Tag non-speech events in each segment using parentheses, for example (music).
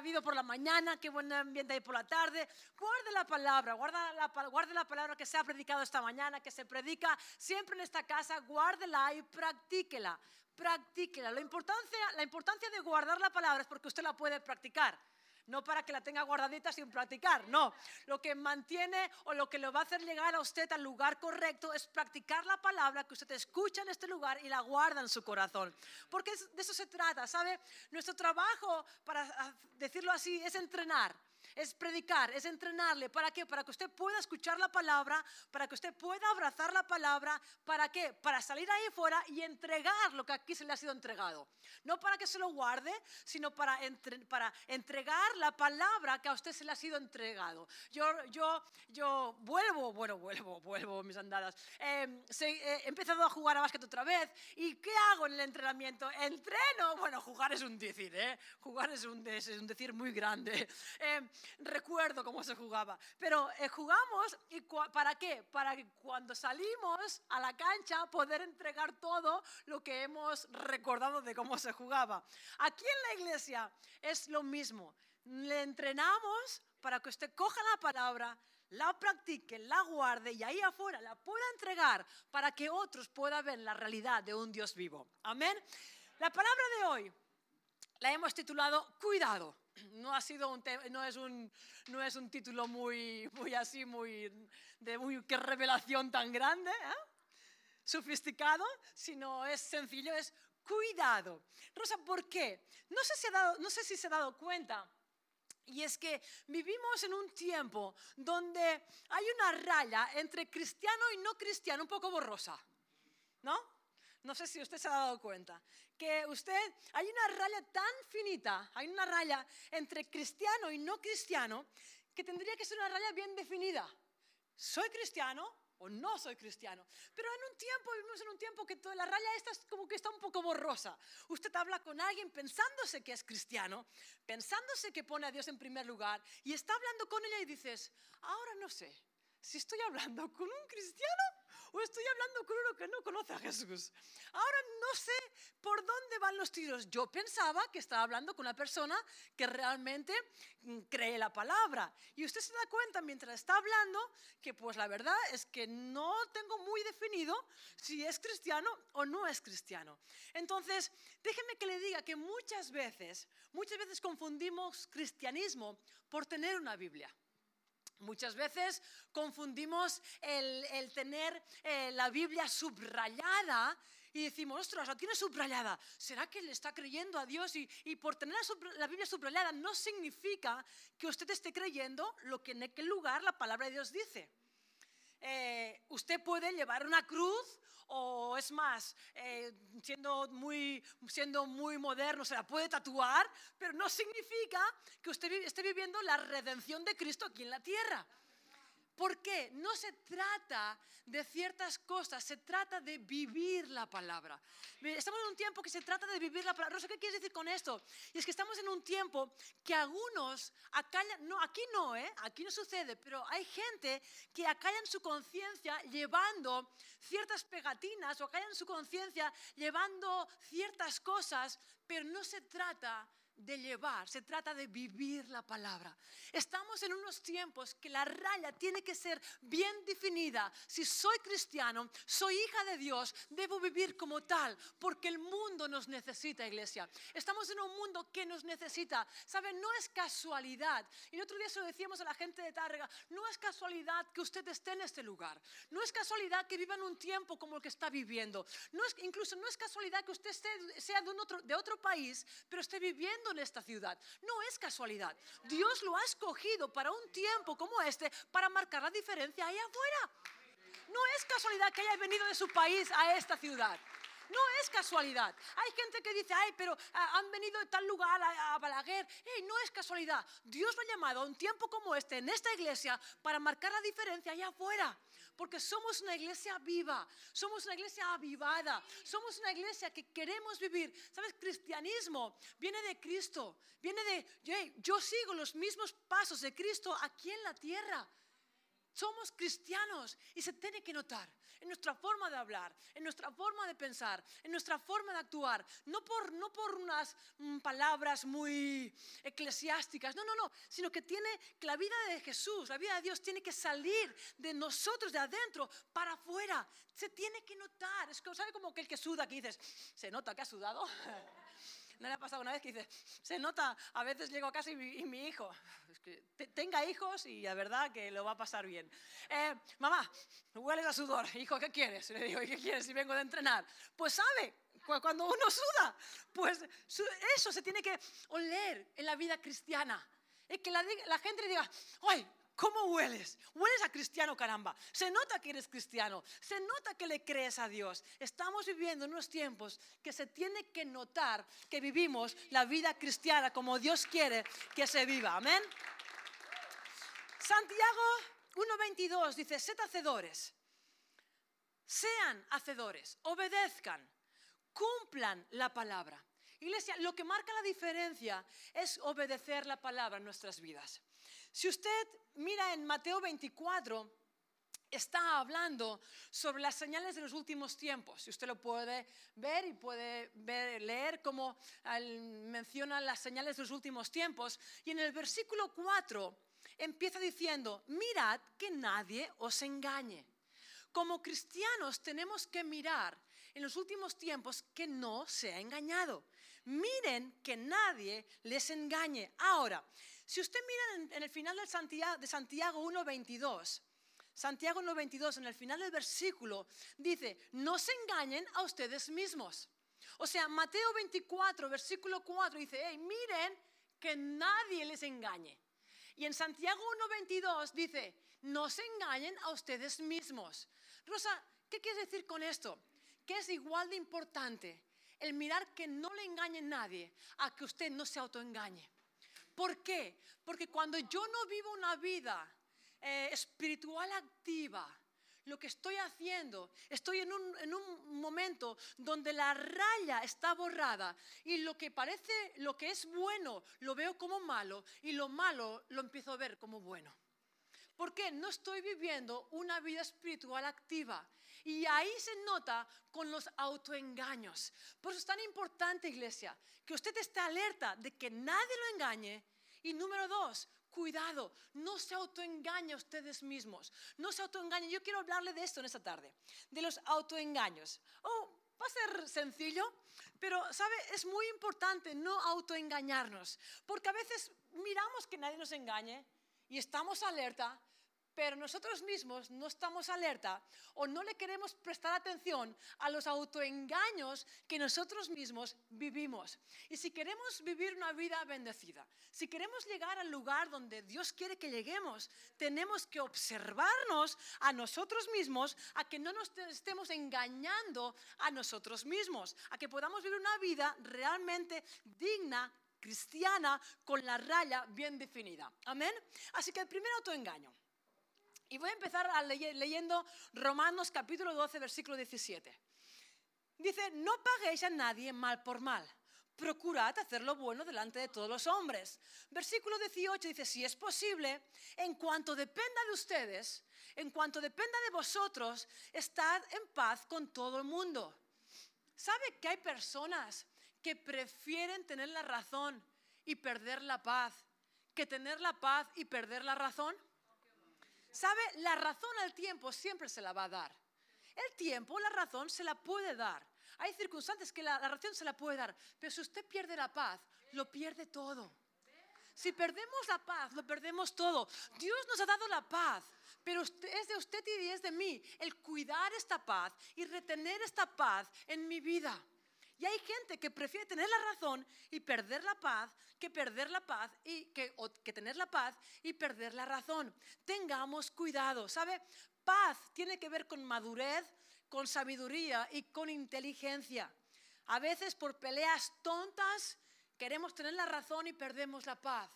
habido por la mañana, qué buen ambiente hay por la tarde. Guarde la palabra, guarda la, guarde la palabra que se ha predicado esta mañana, que se predica siempre en esta casa, guárdela y practíquela. Practíquela. La importancia, la importancia de guardar la palabra es porque usted la puede practicar no para que la tenga guardadita sin practicar, no. Lo que mantiene o lo que le va a hacer llegar a usted al lugar correcto es practicar la palabra que usted escucha en este lugar y la guarda en su corazón. Porque de eso se trata, ¿sabe? Nuestro trabajo, para decirlo así, es entrenar es predicar, es entrenarle. ¿Para qué? Para que usted pueda escuchar la palabra, para que usted pueda abrazar la palabra. ¿Para qué? Para salir ahí fuera y entregar lo que aquí se le ha sido entregado. No para que se lo guarde, sino para, para entregar la palabra que a usted se le ha sido entregado. Yo, yo, yo vuelvo, bueno, vuelvo, (laughs) vuelvo mis andadas. Em, he empezado a jugar a básquet otra vez. ¿Y qué hago en el entrenamiento? ¿Entreno? Bueno, jugar es un decir, ¿eh? Jugar es un, es decir muy grande. Eh, recuerdo cómo se jugaba. Pero eh, jugamos y ¿para qué? Para que cuando salimos a la cancha poder entregar todo lo que hemos recordado de cómo se jugaba. Aquí en la iglesia es lo mismo. Le entrenamos para que usted coja la palabra, la practique, la guarde y ahí afuera la pueda entregar para que otros puedan ver la realidad de un Dios vivo. Amén. La palabra de hoy la hemos titulado Cuidado no ha sido un no es un no es un título muy muy así muy de muy qué revelación tan grande ¿eh? sofisticado sino es sencillo es cuidado Rosa por qué no sé si ha dado no sé si se ha dado cuenta y es que vivimos en un tiempo donde hay una raya entre cristiano y no cristiano un poco borrosa ¿no? No sé si usted se ha dado cuenta que usted, hay una raya tan finita, hay una raya entre cristiano y no cristiano, que tendría que ser una raya bien definida. ¿Soy cristiano o no soy cristiano? Pero en un tiempo, vivimos en un tiempo que toda la raya esta es como que está un poco borrosa. Usted habla con alguien pensándose que es cristiano, pensándose que pone a Dios en primer lugar, y está hablando con ella y dices, ahora no sé si estoy hablando con un cristiano o estoy hablando con uno que no conoce a Jesús. Ahora no sé por dónde van los tiros. Yo pensaba que estaba hablando con una persona que realmente mm, cree la palabra. Y usted se da cuenta mientras está hablando que pues la verdad es que no tengo muy definido si es cristiano o no es cristiano. Entonces, déjeme que le diga que muchas veces, muchas veces confundimos cristianismo por tener una Biblia. Muchas veces confundimos el, tener eh, la Biblia subrayada y decimos, ostras, la tiene subrayada. ¿Será que le está creyendo a Dios? Y, por tener la, Biblia subrayada no significa que usted esté creyendo lo que en aquel lugar la palabra de Dios dice. Eh, usted puede llevar una cruz o es más, eh, siendo, muy, siendo muy moderno, se la puede tatuar, pero no significa que usted esté viviendo la redención de Cristo aquí en la tierra. ¿Por qué? No se trata de ciertas cosas, se trata de vivir la palabra. Estamos en un tiempo que se trata de vivir la palabra. Rosa, ¿qué quieres decir con esto? Y es que estamos en un tiempo que algunos acallan, no, aquí no, ¿eh? aquí no sucede, pero hay gente que acallan su conciencia llevando ciertas pegatinas o acallan su conciencia llevando ciertas cosas, pero no se trata de llevar, se trata de vivir la palabra. Estamos en unos tiempos que la raya tiene que ser bien definida. Si soy cristiano, soy hija de Dios, debo vivir como tal, porque el mundo nos necesita, iglesia. Estamos en un mundo que nos necesita. ¿Saben? No es casualidad. Y el otro día se lo decíamos a la gente de Tárrega, no es casualidad que usted esté en este lugar. No es casualidad que viva en un tiempo como el que está viviendo. No es, incluso no es casualidad que usted sea de, otro, de otro país, pero esté viviendo en esta ciudad. No es casualidad. Dios lo ha escogido para un tiempo como este para marcar la diferencia ahí afuera. No es casualidad que haya venido de su país a esta ciudad. No es casualidad. Hay gente que dice, ay, pero ah, han venido de tal lugar a, Balaguer. no es casualidad. Dios lo ha llamado a un tiempo como este, en esta iglesia, para marcar la diferencia allá afuera porque somos una iglesia viva, somos una iglesia avivada, somos una iglesia que queremos vivir. ¿Sabes? Cristianismo viene de Cristo, viene de, yo sigo los mismos pasos de Cristo aquí en la tierra. Somos cristianos y se tiene que notar en nuestra forma de hablar, en nuestra forma de pensar, en nuestra forma de actuar, no por, no por unas mm, palabras muy eclesiásticas, no, no, no, sino que tiene que la vida de Jesús, la vida de Dios tiene que salir de nosotros, de adentro, para afuera. Se tiene que notar. Es como, ¿sabe como que el que suda, que dices, se nota que ha sudado? (laughs) ¿No le ha pasado una vez que dice, se nota, a veces llego a casa y mi, hijo, tenga hijos y la verdad que lo va a pasar bien. Eh, mamá, hueles a sudor, hijo, ¿qué quieres? Le digo, ¿y qué quieres si vengo de entrenar? Pues sabe, cuando uno suda, pues eso se tiene que oler en la vida cristiana. Es que la, gente diga, ¡ay! ¿Cómo hueles? Hueles a cristiano, caramba. Se nota que eres cristiano. Se nota que le crees a Dios. Estamos viviendo en unos tiempos que se tiene que notar que vivimos la vida cristiana como Dios quiere que se viva. Amén. Santiago 1.22 dice, sed hacedores. Sean hacedores. Obedezcan. Cumplan la palabra. Iglesia, lo que marca la diferencia es obedecer la palabra en nuestras vidas. Si usted mira en Mateo 24, está hablando sobre las señales de los últimos tiempos. Si usted lo puede ver y puede leer cómo menciona las señales de los últimos tiempos. Y en el versículo 4 empieza diciendo, mirad que nadie os engañe. Como cristianos tenemos que mirar en los últimos tiempos que no se ha engañado. Miren que nadie les engañe. Ahora, si usted mira en, el final de Santiago, de Santiago 1.22, Santiago 1.22, en el final del versículo, dice, no se engañen a ustedes mismos. O sea, Mateo 24, versículo 4, dice, hey, miren que nadie les engañe. Y en Santiago 1.22 dice, no se engañen a ustedes mismos. Rosa, ¿qué quiere decir con esto? Que es igual de importante el mirar que no le engañe nadie a que usted no se autoengañe. ¿Por qué? Porque cuando yo no vivo una vida eh, espiritual activa, lo que estoy haciendo, estoy en un, en un, momento donde la raya está borrada y lo que parece, lo que es bueno, lo veo como malo y lo malo lo empiezo a ver como bueno. ¿Por qué? No estoy viviendo una vida espiritual activa. Y ahí se nota con los autoengaños. Por eso es tan importante, iglesia, que usted esté alerta de que nadie lo engañe. Y número dos, cuidado, no se autoengañe a ustedes mismos. No se autoengañen. Yo quiero hablarle de esto en esta tarde, de los autoengaños. Oh, va a ser sencillo, pero, ¿sabe? Es muy importante no autoengañarnos, porque a veces miramos que nadie nos engañe y estamos alerta, pero nosotros mismos no estamos alerta o no le queremos prestar atención a los autoengaños que nosotros mismos vivimos. Y si queremos vivir una vida bendecida, si queremos llegar al lugar donde Dios quiere que lleguemos, tenemos que observarnos a nosotros mismos, a que no nos estemos engañando a nosotros mismos, a que podamos vivir una vida realmente digna cristiana con la raya bien definida. Amén. Así que el primer autoengaño. Y voy a empezar leyendo Romanos capítulo 12, versículo 17. Dice, no paguéis a nadie mal por mal. Procurad hacer lo bueno delante de todos los hombres. Versículo 18 dice, si es posible, en cuanto dependa de ustedes, en cuanto dependa de vosotros, estad en paz con todo el mundo. ¿Sabe que hay personas que prefieren tener la razón y perder la paz que tener la paz y perder la razón? ¿Sabe? La razón al tiempo siempre se la va a dar. El tiempo, la razón, se la puede dar. Hay circunstancias que la, razón se la puede dar, pero si usted pierde la paz, lo pierde todo. Si perdemos la paz, lo perdemos todo. Dios nos ha dado la paz, pero es de usted y es de mí el cuidar esta paz y retener esta paz en mi vida. Y hay gente que prefiere tener la razón y perder la paz que perder la paz y que, tener la paz y perder la razón. Tengamos cuidado, ¿sabe? Paz tiene que ver con madurez, con sabiduría y con inteligencia. A veces por peleas tontas queremos tener la razón y perdemos la paz.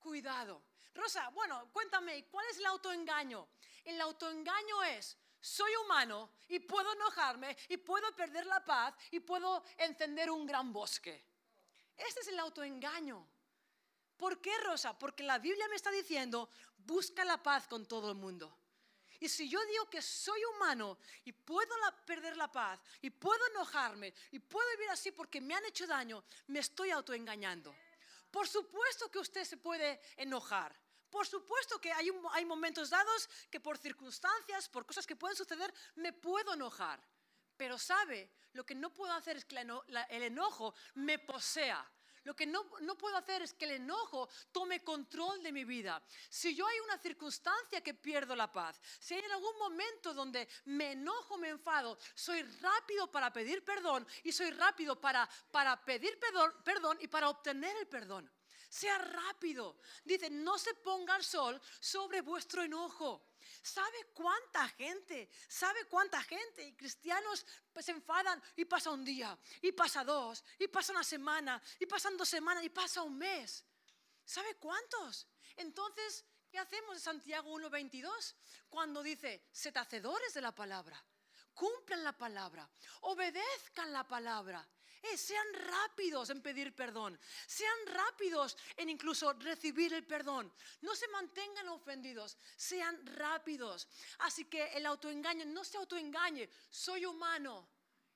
Cuidado. Rosa, bueno, cuéntame, ¿cuál es el autoengaño? El autoengaño es, soy humano y puedo enojarme y puedo perder la paz y puedo encender un gran bosque. Este es el autoengaño. ¿Por qué, Rosa? Porque la Biblia me está diciendo, busca la paz con todo el mundo. Y si yo digo que soy humano y puedo perder la paz y puedo enojarme y puedo vivir así porque me han hecho daño, me estoy autoengañando. Por supuesto que usted se puede enojar. Por supuesto que hay, momentos dados que por circunstancias, por cosas que pueden suceder, me puedo enojar. Pero sabe, lo que no puedo hacer es que el enojo me posea. Lo que no, no, puedo hacer es que el enojo tome control de mi vida. Si yo hay una circunstancia que pierdo la paz, si hay algún momento donde me enojo, me enfado, soy rápido para pedir perdón y soy rápido para, para pedir perdón y para obtener el perdón. Sea rápido. Dice, no se ponga el sol sobre vuestro enojo. ¿Sabe cuánta gente? ¿Sabe cuánta gente? Y cristianos pues, se enfadan y pasa un día, y pasa dos, y pasa una semana, y pasan dos semanas, y pasa un mes. ¿Sabe cuántos? Entonces, ¿qué hacemos en Santiago 1.22? Cuando dice, sed hacedores de la palabra, cumplan la palabra, obedezcan la palabra. Eh, sean rápidos en pedir perdón, sean rápidos en incluso recibir el perdón. No se mantengan ofendidos, sean rápidos. Así que el autoengaño, no se autoengañe, soy humano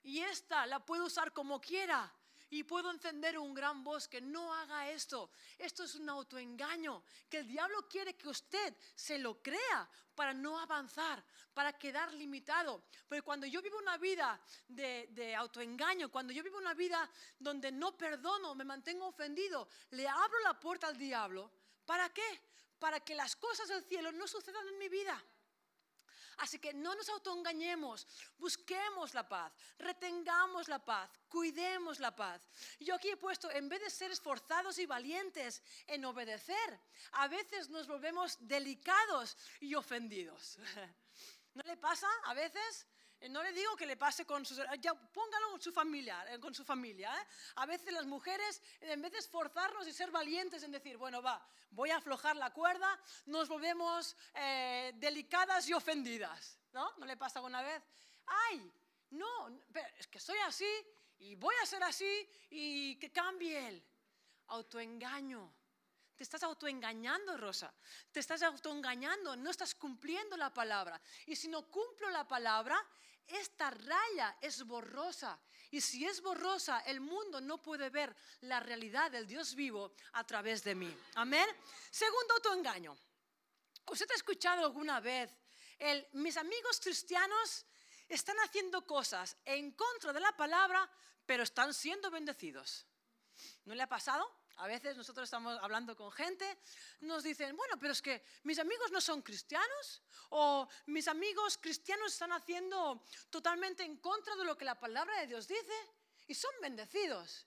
y esta la puedo usar como quiera y puedo encender un gran bosque. No haga esto. Esto es un autoengaño que el diablo quiere que usted se lo crea para no avanzar, para quedar limitado. Porque cuando yo vivo una vida de, de autoengaño, cuando yo vivo una vida donde no perdono, me mantengo ofendido, le abro la puerta al diablo. ¿Para qué? Para que las cosas del cielo no sucedan en mi vida. Así que no nos autoengañemos, busquemos la paz, retengamos la paz, cuidemos la paz. Yo aquí he puesto, en vez de ser esforzados y valientes en obedecer, a veces nos volvemos delicados y ofendidos. (laughs) ¿No le pasa a veces? Eh, no le digo que le pase con sus... Ya, póngalo con su familia. Eh, con su familia ¿eh? A veces las mujeres, en vez de esforzarnos y ser valientes en decir, bueno, va, voy a aflojar la cuerda, nos volvemos delicadas y ofendidas. ¿No? ¿No le pasa alguna vez? ¡Ay! No, es que soy así y voy a ser así y que cambie él. Autoengaño. Te estás autoengañando, Rosa. Te estás autoengañando. No estás cumpliendo la palabra. Y si no cumplo la palabra, esta raya es borrosa. Y si es borrosa, el mundo no puede ver la realidad del Dios vivo a través de mí. Amén. Segundo autoengaño. ¿Usted ha escuchado alguna vez el, mis amigos cristianos están haciendo cosas en contra de la palabra, pero están siendo bendecidos? ¿No le ha pasado? A veces nosotros estamos hablando con gente, nos dicen, bueno, pero es que mis amigos no son cristianos o mis amigos cristianos están haciendo totalmente en contra de lo que la palabra de Dios dice y son bendecidos.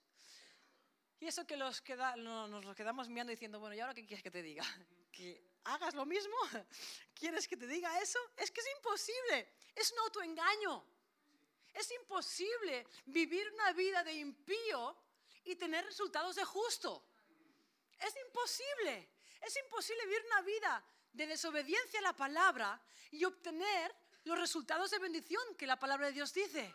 Y eso que los queda, nos quedamos mirando diciendo, bueno, ¿y ahora qué quieres que te diga? (laughs) ¿Que hagas lo mismo? (laughs) ¿Quieres que te diga eso? Es que es imposible, es un autoengaño. Es imposible vivir una vida de impío y tener resultados de justo. Es imposible. Es imposible vivir una vida de desobediencia a la palabra y obtener los resultados de bendición que la palabra de Dios dice.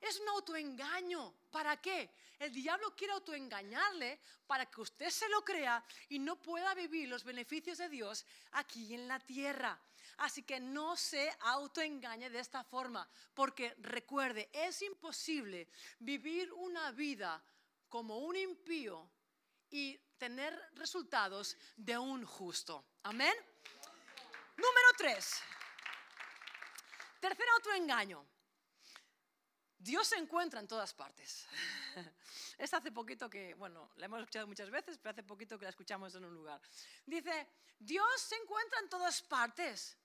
Es un autoengaño. ¿Para qué? El diablo quiere autoengañarle para que usted se lo crea y no pueda vivir los beneficios de Dios aquí en la tierra. Así que no se autoengañe de esta forma, porque recuerde, es imposible vivir una vida como un impío y tener resultados de un justo. Amén. Número tres. Tercer autoengaño. Dios se encuentra en todas partes. (laughs) Es hace poquito que, bueno, la hemos escuchado muchas veces, pero hace poquito que la escuchamos en un lugar. Dice, Dios se encuentra en todas partes.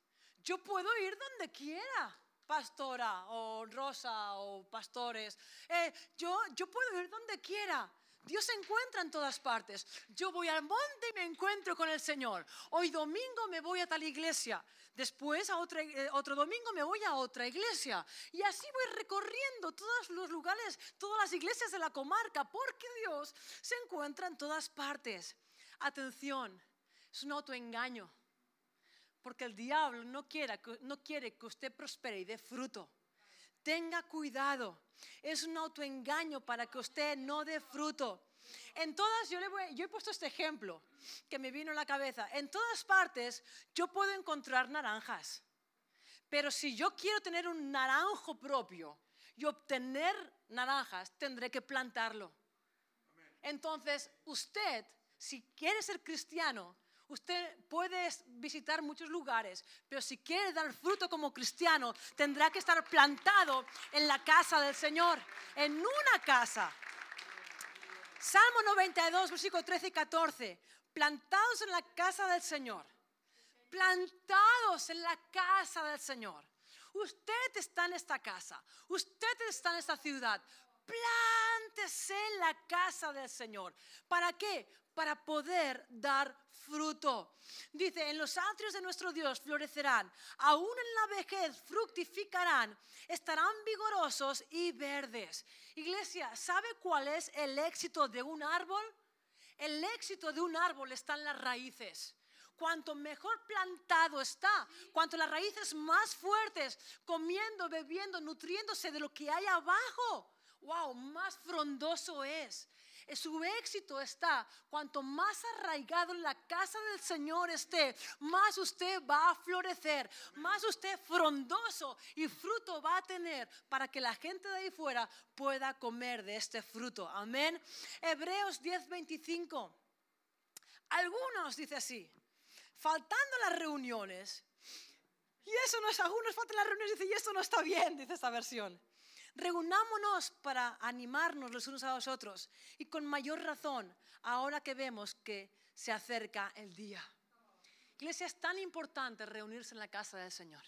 Yo puedo ir donde quiera pastora o Rosa o pastores. Eh, yo, yo puedo ir donde quiera. Dios se encuentra en todas partes. Yo voy al monte y me encuentro con el Señor. Hoy domingo me voy a tal iglesia. Después, a otra, eh, otro domingo, me voy a otra iglesia. Y así voy recorriendo todos los lugares, todas las iglesias de la comarca, porque Dios se encuentra en todas partes. Atención, es un autoengaño. Porque el diablo no, quiere, no quiere que usted prospere y dé fruto. Tenga cuidado. Es un autoengaño para que usted no dé fruto. En todas, yo, le voy, yo he puesto este ejemplo que me vino a la cabeza. En todas partes yo puedo encontrar naranjas. Pero si yo quiero tener un naranjo propio y obtener naranjas, tendré que plantarlo. Entonces, usted, si quiere ser cristiano, usted puede visitar muchos lugares, pero si quiere dar fruto como cristiano, tendrá que estar plantado en la casa del Señor, en una casa. Salmo 92, versículo 13 y 14. Plantados en la casa del Señor. Plantados en la casa del Señor. Usted está en esta casa. Usted está en esta ciudad. Plántese en la casa del Señor. ¿Para qué? Para poder dar fruto. Dice, en los atrios de nuestro Dios florecerán, aún en la vejez fructificarán, estarán vigorosos y verdes. Iglesia, ¿sabe cuál es el éxito de un árbol? El éxito de un árbol está en las raíces cuanto mejor plantado está, cuanto las raíces más fuertes, comiendo, bebiendo, nutriéndose de lo que hay abajo, wow, más frondoso es. Su éxito está, cuanto más arraigado en la casa del Señor esté, más usted va a florecer, más usted frondoso y fruto va a tener para que la gente de ahí fuera pueda comer de este fruto. Amén. Hebreos 10:25. Algunos, dice así, faltando las reuniones, y eso no es, algunos faltan las reuniones, y esto no está bien, dice esta versión. Reunámonos para animarnos los unos a los otros y con mayor razón ahora que vemos que se acerca el día. Iglesia, es tan importante reunirse en la casa del Señor.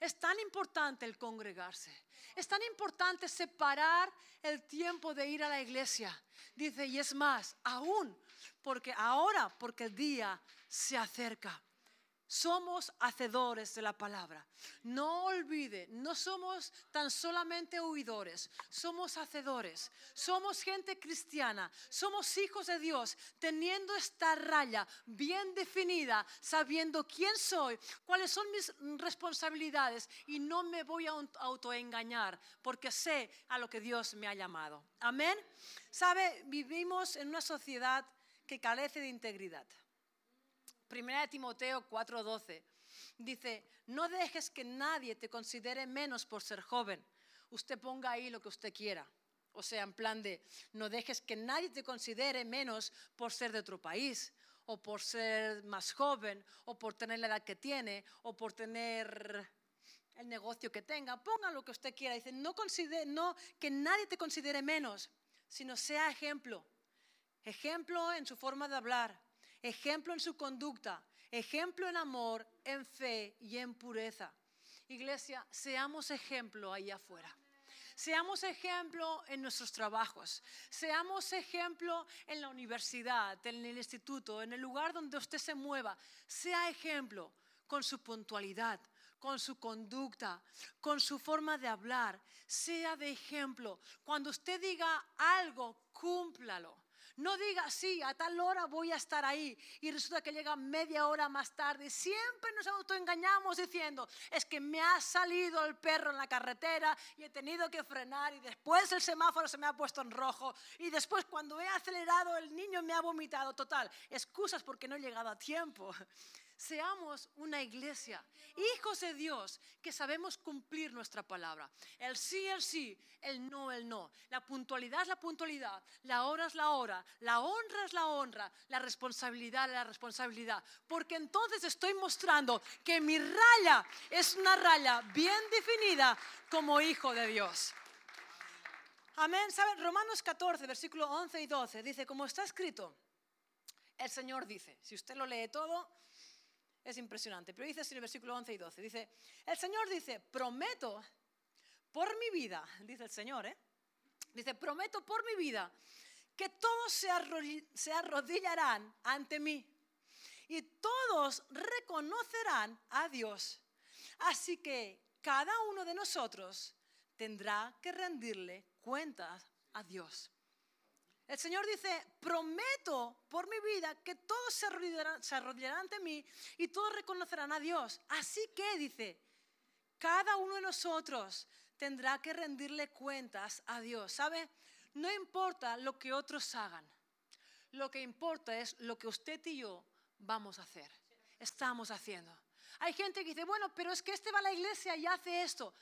Es tan importante el congregarse. Es tan importante separar el tiempo de ir a la iglesia. Dice, y es más, aún, porque ahora, porque el día se acerca. Somos hacedores de la palabra. No olvide, no somos tan solamente oidores, somos hacedores. Somos gente cristiana, somos hijos de Dios, teniendo esta raya bien definida, sabiendo quién soy, cuáles son mis responsabilidades y no me voy a autoengañar porque sé a lo que Dios me ha llamado. Amén. Sabe, vivimos en una sociedad que carece de integridad. Primera de Timoteo 4:12 dice, no dejes que nadie te considere menos por ser joven. Usted ponga ahí lo que usted quiera. O sea, en plan de, no dejes que nadie te considere menos por ser de otro país, o por ser más joven, o por tener la edad que tiene, o por tener el negocio que tenga. Ponga lo que usted quiera. Dice, no, considere, no que nadie te considere menos, sino sea ejemplo. Ejemplo en su forma de hablar, ejemplo en su conducta, ejemplo en amor, en fe y en pureza. Iglesia, seamos ejemplo ahí afuera. Seamos ejemplo en nuestros trabajos. Seamos ejemplo en la universidad, en el instituto, en el lugar donde usted se mueva. Sea ejemplo con su puntualidad, con su conducta, con su forma de hablar. Sea de ejemplo. Cuando usted diga algo, cúmplalo. No diga, sí, a tal hora voy a estar ahí y resulta que llega media hora más tarde. Siempre nos autoengañamos diciendo, es que me ha salido el perro en la carretera y he tenido que frenar y después el semáforo se me ha puesto en rojo y después cuando he acelerado el niño me ha vomitado. Total, excusas porque no he llegado a tiempo seamos una iglesia, hijos de Dios, que sabemos cumplir nuestra palabra. El sí, el sí, el no, el no. La puntualidad es la puntualidad, la hora es la hora, la honra es la honra, la responsabilidad es la responsabilidad. Porque entonces estoy mostrando que mi raya es una raya bien definida como hijo de Dios. Amén. ¿Saben? Romanos 14, versículo 11 y 12 dice, como está escrito, el Señor dice, si usted lo lee todo, es impresionante. Pero dice así en el versículo 11 y 12, dice, el Señor dice, prometo por mi vida, dice el Señor, ¿eh? Dice, prometo por mi vida que todos se arrodillarán ante mí y todos reconocerán a Dios. Así que cada uno de nosotros tendrá que rendirle cuentas a Dios. El Señor dice, prometo por mi vida que todos se arrodillarán, ante mí y todos reconocerán a Dios. Así que, dice, cada uno de nosotros tendrá que rendirle cuentas a Dios. ¿Sabe? No importa lo que otros hagan. Lo que importa es lo que usted y yo vamos a hacer. Estamos haciendo. Hay gente que dice, bueno, pero es que este va a la iglesia y hace esto.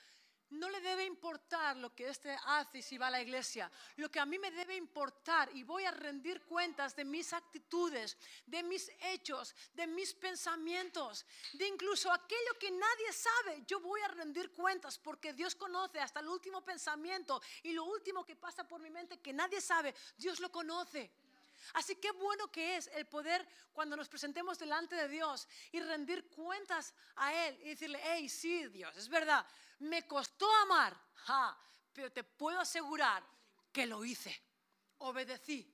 No le debe importar lo que este hace si va a la iglesia. Lo que a mí me debe importar y voy a rendir cuentas de mis actitudes, de mis hechos, de mis pensamientos, de incluso aquello que nadie sabe. Yo voy a rendir cuentas porque Dios conoce hasta el último pensamiento y lo último que pasa por mi mente que nadie sabe. Dios lo conoce. Así que bueno que es el poder cuando nos presentemos delante de Dios y rendir cuentas a Él y decirle, hey, sí, Dios, es verdad, me costó amar, pero te puedo asegurar que lo hice, obedecí.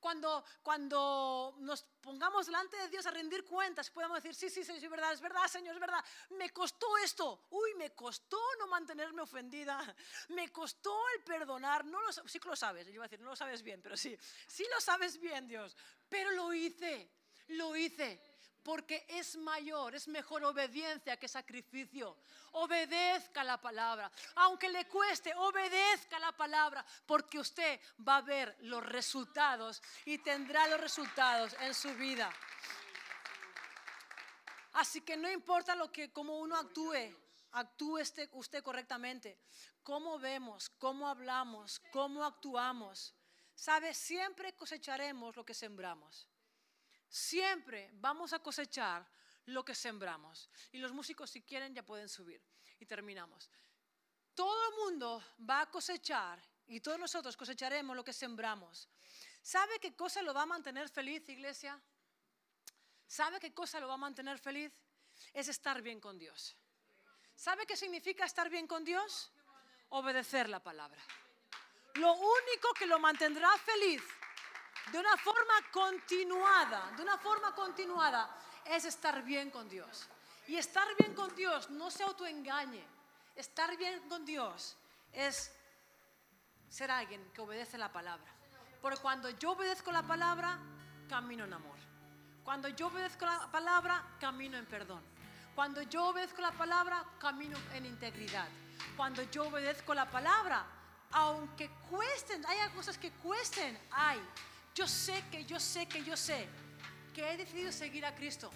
Cuando, cuando nos pongamos delante de Dios a rendir cuentas, podemos decir, sí, sí, sí, es verdad, es verdad, Señor, es verdad, me costó esto, uy, me costó no mantenerme ofendida, me costó el perdonar, no lo, sí que lo sabes, yo iba a decir, no lo sabes bien, pero sí, sí lo sabes bien, Dios, pero lo hice, lo hice porque es mayor, es mejor obediencia que sacrificio. Obedezca la palabra, aunque le cueste, obedezca la palabra, porque usted va a ver los resultados y tendrá los resultados en su vida. Así que no importa lo que como uno actúe, actúe este, usted correctamente. Cómo vemos, cómo hablamos, cómo actuamos. Sabe, siempre cosecharemos lo que sembramos. Siempre vamos a cosechar lo que sembramos. Y los músicos si quieren ya pueden subir. Y terminamos. Todo el mundo va a cosechar y todos nosotros cosecharemos lo que sembramos. ¿Sabe qué cosa lo va a mantener feliz, iglesia? ¿Sabe qué cosa lo va a mantener feliz? Es estar bien con Dios. ¿Sabe qué significa estar bien con Dios? Obedecer la palabra. Lo único que lo mantendrá feliz de una forma continuada, de una forma continuada, es estar bien con Dios. Y estar bien con Dios, no se autoengañe. Estar bien con Dios es ser alguien que obedece la palabra. Porque cuando yo obedezco la palabra, camino en amor. Cuando yo obedezco la palabra, camino en perdón. Cuando yo obedezco la palabra, camino en integridad. Cuando yo obedezco la palabra, aunque cuesten, haya cosas que cuesten, hay yo sé que yo sé que yo sé que he decidido seguir a Cristo.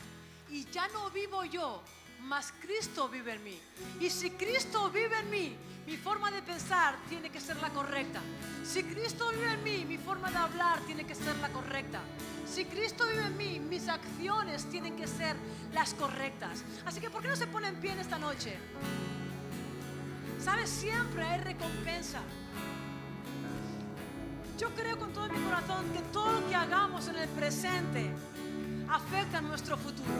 Y ya no vivo yo, mas Cristo vive en mí. Y si Cristo vive en mí, mi forma de pensar tiene que ser la correcta. Si Cristo vive en mí, mi forma de hablar tiene que ser la correcta. Si Cristo vive en mí, mis acciones tienen que ser las correctas. Así que, ¿por qué no se pone en pie en esta noche? ¿Sabes? Siempre hay recompensa. Yo creo con todo mi corazón que todo lo que hagamos en el presente afecta a nuestro futuro.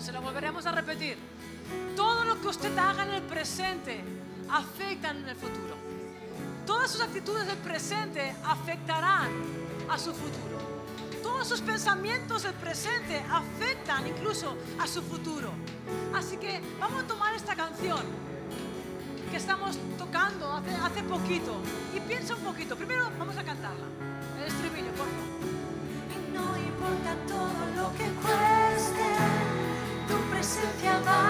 Se lo volveremos a repetir. Todo lo que usted haga en el presente afecta en el futuro. Todas sus actitudes del presente afectarán a su futuro. Todos sus pensamientos del presente afectan incluso a su futuro. Así que vamos a tomar esta canción que estamos tocando hace, hace poquito. Y piensa un poquito. Primero vamos a cantarla. El estribillo, por favor. Y no importa todo lo que cueste, tu presencia va.